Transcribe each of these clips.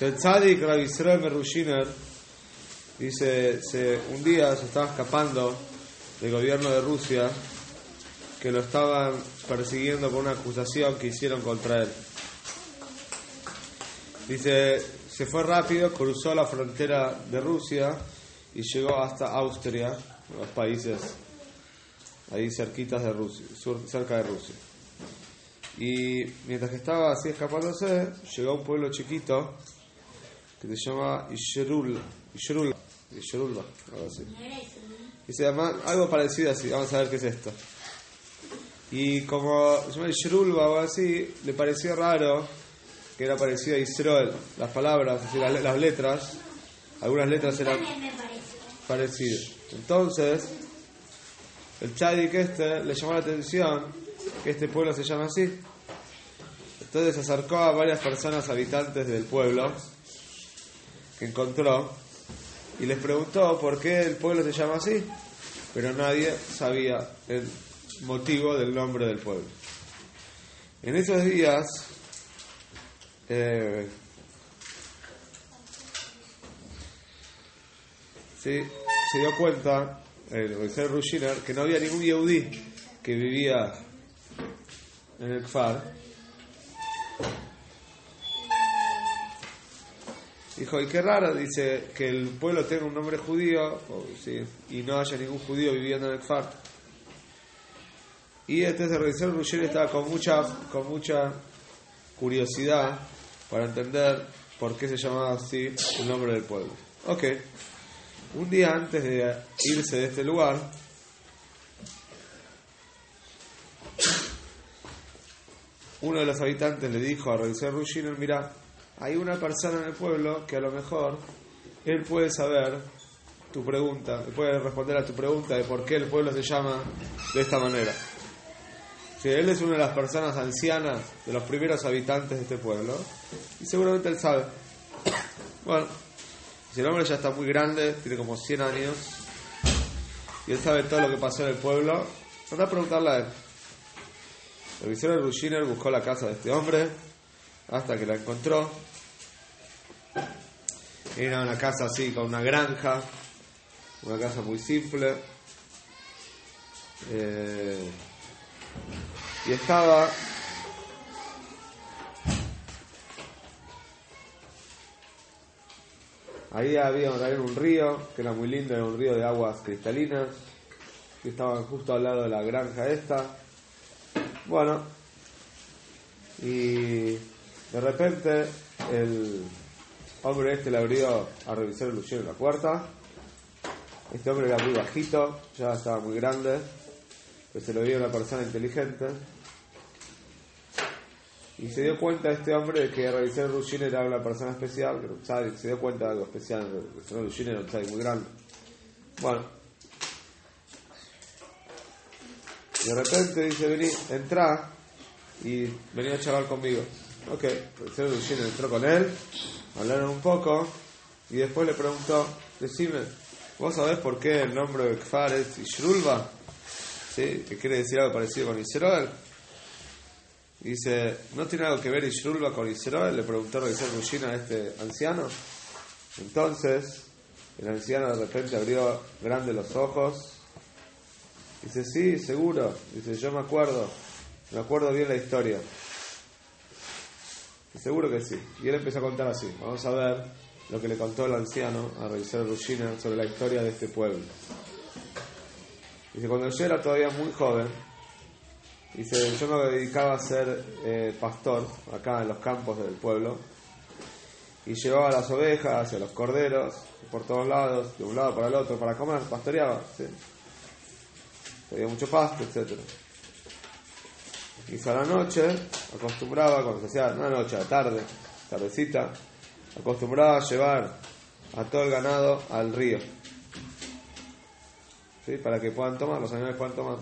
El tzadik Rabbi dice, se, un día se estaba escapando del gobierno de Rusia que lo estaban persiguiendo por una acusación que hicieron contra él. Dice, se fue rápido, cruzó la frontera de Rusia y llegó hasta Austria, los países ahí cerquitas de Rusia, cerca de Rusia. Y mientras que estaba así escapándose, llegó a un pueblo chiquito que se llama Isherul, Isherul, Isherulba, algo así. Y se llama algo parecido así, vamos a ver qué es esto. Y como se llama Isherulba o algo así, le pareció raro que era parecido a Israel, las palabras, así, las, las letras, algunas letras eran parecidas. Entonces, el Chadik este le llamó la atención que este pueblo se llama así. Entonces se acercó a varias personas habitantes del pueblo encontró y les preguntó por qué el pueblo se llama así, pero nadie sabía el motivo del nombre del pueblo. En esos días, eh, se dio cuenta el Rizal Rushiner que no había ningún Yehudi que vivía en el Kfar. Dijo, y qué raro, dice, que el pueblo tenga un nombre judío y no haya ningún judío viviendo en el Kfar. Y entonces el Rizal Rushiner estaba con mucha, con mucha curiosidad para entender por qué se llamaba así el nombre del pueblo. Ok. Un día antes de irse de este lugar, uno de los habitantes le dijo a Revisor Rushiner, mira, hay una persona en el pueblo que a lo mejor él puede saber tu pregunta, puede responder a tu pregunta de por qué el pueblo se llama de esta manera. Si él es una de las personas ancianas, de los primeros habitantes de este pueblo, y seguramente él sabe. Bueno, si el hombre ya está muy grande, tiene como 100 años, y él sabe todo lo que pasó en el pueblo, anda a preguntarle a él. El visor de Rushiner buscó la casa de este hombre hasta que la encontró. Era una casa así, con una granja, una casa muy simple. Eh, y estaba Ahí había un río, que era muy lindo, era un río de aguas cristalinas, que estaban justo al lado de la granja esta. Bueno, y de repente el hombre este le abrió a revisar el luchero en la puerta. Este hombre era muy bajito, ya estaba muy grande, pero se lo vio una persona inteligente. Y se dio cuenta este hombre de que Ravisel Rushin era una persona especial, que tzadik, se dio cuenta de algo especial, Rushin era un tzadik muy grande. Bueno. De repente dice, vení, entra y vení a charlar conmigo. Ok, Ravisel Rushin entró con él, hablaron un poco y después le preguntó, decime, ¿vos sabés por qué el nombre de Kfar es Ishrulba? ¿Sí? Que quiere decir algo parecido con Israel. Dice, ¿no tiene algo que ver Ishrulba con Israel? Le preguntó Revisor Rushina a este anciano. Entonces, el anciano de repente abrió grande los ojos. Dice, sí, seguro. Dice, yo me acuerdo. Me acuerdo bien la historia. Seguro que sí. Y él empezó a contar así. Vamos a ver lo que le contó el anciano a Revisor Rushina sobre la historia de este pueblo. Dice, cuando yo era todavía muy joven, Dice, yo me dedicaba a ser eh, pastor acá en los campos del pueblo y llevaba las ovejas y a los corderos por todos lados, de un lado para el otro, para comer, pastoreaba, ¿sí? Tenía mucho pasto, etc. Y a la noche, acostumbraba, cuando se hacía, la noche, a la tarde, tardecita, acostumbraba a llevar a todo el ganado al río, ¿sí? Para que puedan tomar, los animales puedan tomar.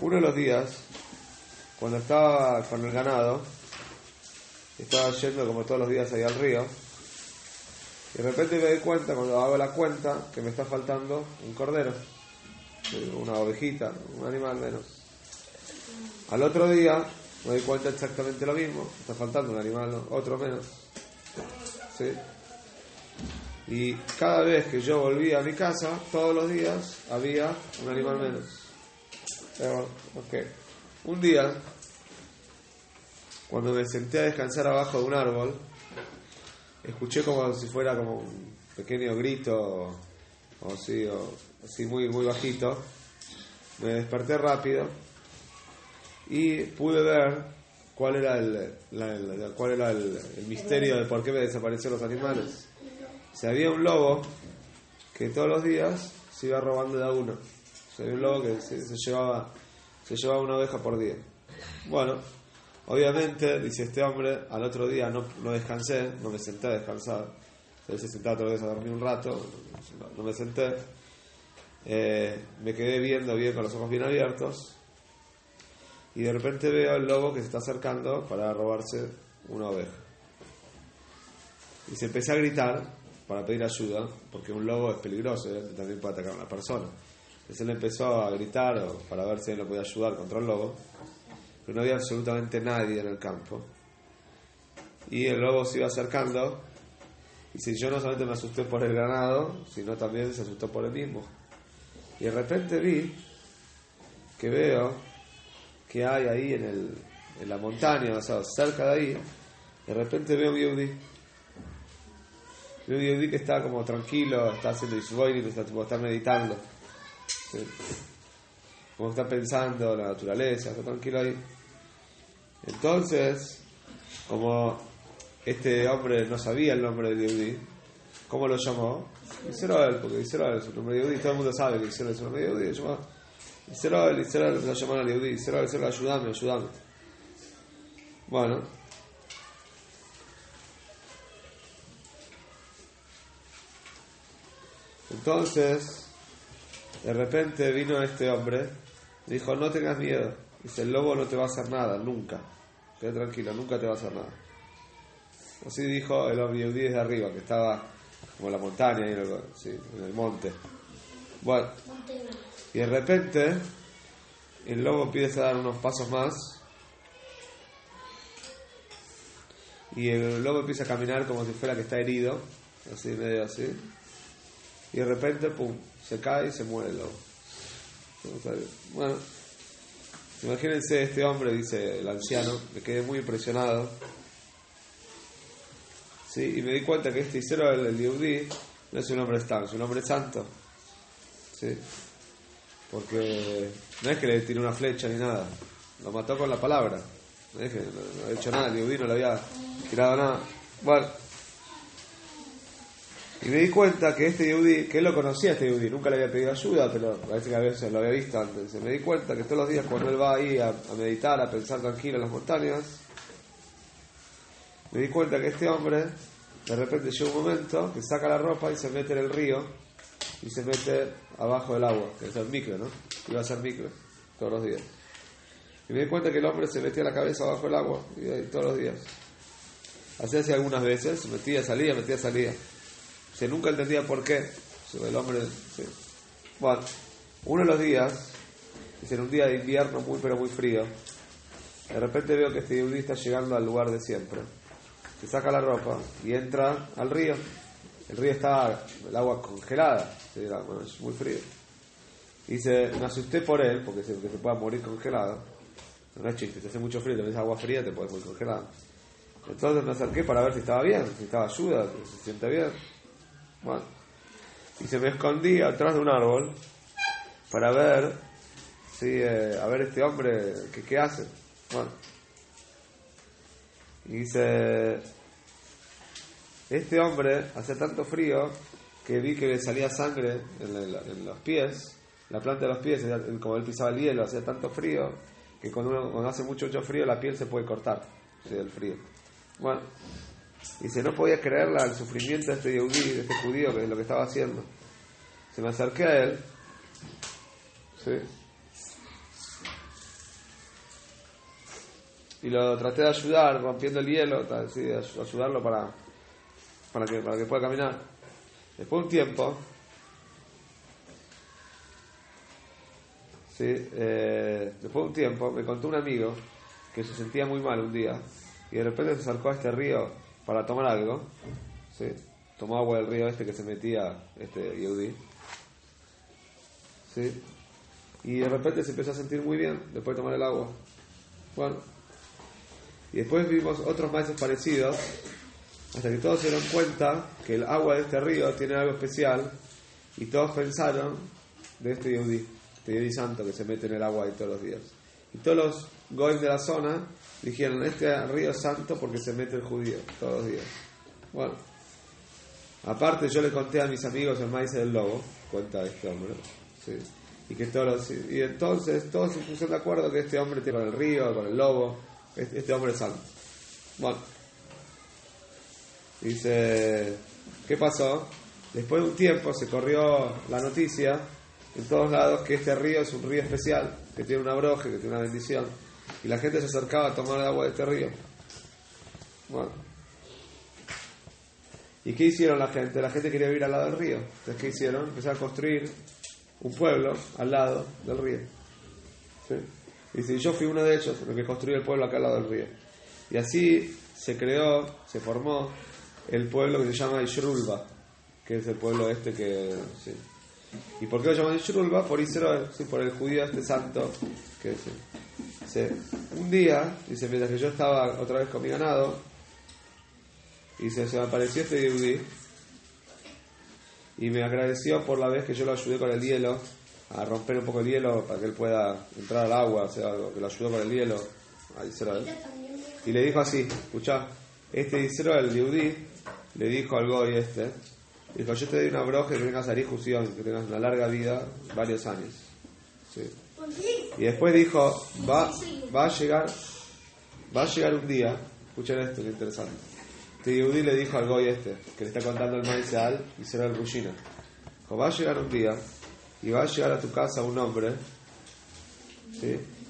Uno de los días, cuando estaba con el ganado, estaba yendo como todos los días ahí al río, y de repente me doy cuenta, cuando hago la cuenta, que me está faltando un cordero, una ovejita, un animal menos. Al otro día me doy cuenta exactamente lo mismo, está faltando un animal, otro menos. ¿sí? Y cada vez que yo volvía a mi casa, todos los días había un animal menos. Pero, ok. Un día, cuando me senté a descansar abajo de un árbol, escuché como si fuera como un pequeño grito, o así, o así muy, muy bajito. Me desperté rápido y pude ver cuál era el, la- cuál era el, misterio de por qué me desaparecieron los animales. Se había un lobo que todos los días se iba robando de a uno. Se había un lobo que se, llevaba se llevaba una oveja por día. Bueno, obviamente, dice este hombre, al otro día no, no descansé, no me senté a descansar. Se a dormir un rato, no, no me senté. Eh, me quedé viendo bien con los ojos bien abiertos y de repente veo al lobo que se está acercando para robarse una oveja. Y se empecé a gritar para pedir ayuda, porque un lobo es peligroso, ¿eh? también puede atacar a una persona. Entonces él empezó a gritar para ver si él lo podía ayudar contra el lobo, pero no había absolutamente nadie en el campo. Y el lobo se iba acercando, y si yo no solamente me asusté por el ganado, sino también se asustó por él mismo. Y de repente vi que veo que hay ahí en, el, en la montaña, o sea, cerca de ahí, de repente veo un Yehudi. Veo un Yehudi que está como tranquilo, está haciendo Isboinim, está, está meditando. ¿sí? Como está pensando la naturaleza, está tranquilo ahí. Entonces, como este hombre no sabía el nombre de Yehudi, ¿cómo lo llamó? Israel, porque Israel es un nombre de Yehudi, todo el mundo sabe que Israel es un nombre de Yehudi, llamó Israel, Israel empezó a llamar al Yehudi, Israel, Israel, ayúdame, ayúdame. Bueno, entonces, de repente vino este hombre, dijo, no tengas miedo, dice, el lobo no te va a hacer nada, nunca, quédate tranquilo, nunca te va a hacer nada. Así dijo el hombre Yehudi desde arriba, que estaba como en la montaña, en el, sí, en el monte. Bueno, y de repente el lobo empieza a dar unos pasos más y el lobo empieza a caminar como si fuera que está herido, así medio así. Y de repente, pum, se cae y se muere el lobo. Bueno, imagínense este hombre, dice el anciano, me quedé muy impresionado. Sí, y me di cuenta que este Isero, el, el Yehudi, no es un hombre stan, es un hombre santo. Sí. Porque no es que le tiró una flecha ni nada, lo mató con la palabra. No es que no, no ha hecho nada, el Yehudi no le había tirado nada. Bueno, y me di cuenta que este Yehudi, que él lo conocía este Yehudi, nunca le había pedido ayuda, pero parece que a veces lo había visto antes. Me di cuenta que todos los días cuando él va ahí a, a meditar, a pensar tranquilo en las montañas, me di cuenta que este hombre, de repente llega un momento que saca la ropa y se mete en el río y se mete abajo del agua, que es el micro, ¿no? Iba a ser micro todos los días. Y me di cuenta que el hombre se metía la cabeza abajo del agua y todos los días. Así hacía algunas veces, metía, salía, metía, salía. Se nunca entendía por qué. El hombre. sí. Bueno, uno de los días, es en un día de invierno muy pero muy frío, de repente veo que este yudí está llegando al lugar de siempre. Se saca la ropa y entra al río. El río está, el agua congelada, bueno, es muy frío. Y se, me asusté por él, porque se, que se pueda morir congelado. No es chiste, si hace mucho frío, te agua fría, te puedes morir congelado. Entonces me acerqué para ver si estaba bien, si estaba ayuda, si se siente bien. Bueno, y se me escondí atrás de un árbol para ver, sí, eh, a ver este hombre, ¿qué, qué hace? Bueno, y dice, este hombre hacía tanto frío que vi que le salía sangre en, los pies, la planta de los pies, como él pisaba el hielo, hacía tanto frío que cuando, uno- hace mucho, mucho frío la piel se puede cortar del frío. Bueno, dice, no podía creerla el sufrimiento de este yehudí, de este judío, que es lo que estaba haciendo. Se me acerqué a él, y lo traté de ayudar rompiendo el hielo, ayudarlo para, para, que, para que pueda caminar. Después de un tiempo, sí, eh, después de un tiempo me contó un amigo que se sentía muy mal un día y de repente se acercó a este río para tomar algo ¿sí? tomó agua del río este que se metía este Yehudi. ¿sí? Y de repente se empezó a sentir muy bien después de tomar el agua. Bueno, y después vimos otros maestros parecidos, hasta que todos se dieron cuenta que el agua de este río tiene algo especial, y todos pensaron de este Yehudi, este santo que se mete en el agua ahí todos los días. Y todos los goyim de la zona dijeron, este río es santo porque se mete el judío todos los días. Bueno, aparte yo le conté a mis amigos el maíz del lobo, cuenta este hombre, ¿sí? y que todos y entonces todos se pusieron de acuerdo que este hombre tiene con el río, con el lobo, este, este hombre es santo. Bueno, dice, ¿qué pasó? Después de un tiempo se corrió la noticia en todos lados que este río es un río especial, que tiene una broje, que tiene una bendición, y la gente se acercaba a tomar el agua de este río. Bueno, ¿y qué hicieron la gente? La gente quería vivir al lado del río. Entonces, ¿qué hicieron? Empezaron a construir un pueblo al lado del río. ¿Sí? Y si yo fui uno de ellos, los que construyó el pueblo acá al lado del río. Y así se creó, se formó el pueblo que se llama Ishrulba, que es el pueblo este que... Sí. ¿Y por qué lo llaman Ishrulba? Por Israel, sí, por el judío este santo. Que, sí. Un día, dice, mientras que yo estaba otra vez con mi ganado, y se, se me apareció este yudí, y me agradeció por la vez que yo lo ayudé con el hielo, a romper un poco el hielo para que él pueda entrar al agua, o sea, que lo ayudó con el hielo a Israel. Y le dijo así, escuchá, este Israel, el Yehudí, le dijo al Goy este, dijo, yo te doy una broja que tengas arijusión, que tengas una larga vida, varios años. Sí. Y después dijo, va, va a llegar, va a llegar un día, escuchen esto, que interesante. Este le dijo al Goy este, que le está contando el maíz al Israel Rushina, dijo, va a llegar un día y va a llegar a tu casa un hombre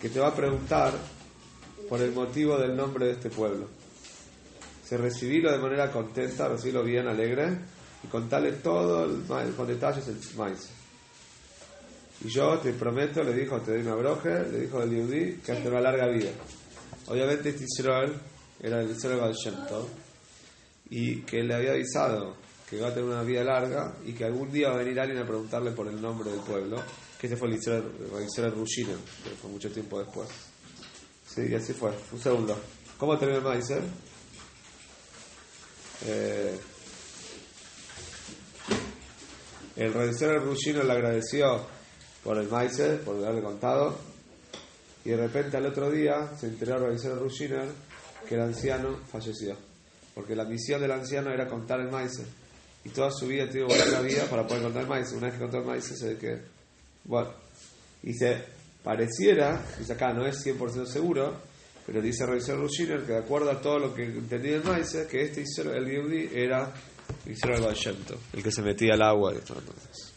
que te va a preguntar por el motivo del nombre de este pueblo. Se recibirlo de manera contenta, recibirlo bien, alegre, y contarle todo el con detalles el maíz. Y yo te prometo, le dijo, te doy una broje, le dijo el Yehudi, que hasta una larga vida. Obviamente este Israel era el Israel Baal Shem Tov, y que le había avisado que va a tener una vida larga y que algún día va a venir alguien a preguntarle por el nombre del pueblo, que este fue el Israel, el Rushina, que fue mucho tiempo después. Sí, y así fue. Un segundo. ¿Cómo terminó el maíz? Eh, el Israel Rushina le agradeció por el maíz, por haberle contado, y de repente al otro día se enteró el Israel Rushina que el anciano falleció, porque la misión del anciano era contar el maíz y toda su vida tuvo la vida para poder contar el maíz. Una vez que contó el maíz, se que. Bueno, y se pareciera, dice acá, no es 100% seguro, pero dice Revisor Rushiner que de acuerdo a todo lo que entendía el maíz, que este Israel, el Yehudi era Israel Bayemto, el que se metía al agua. Y todo entonces.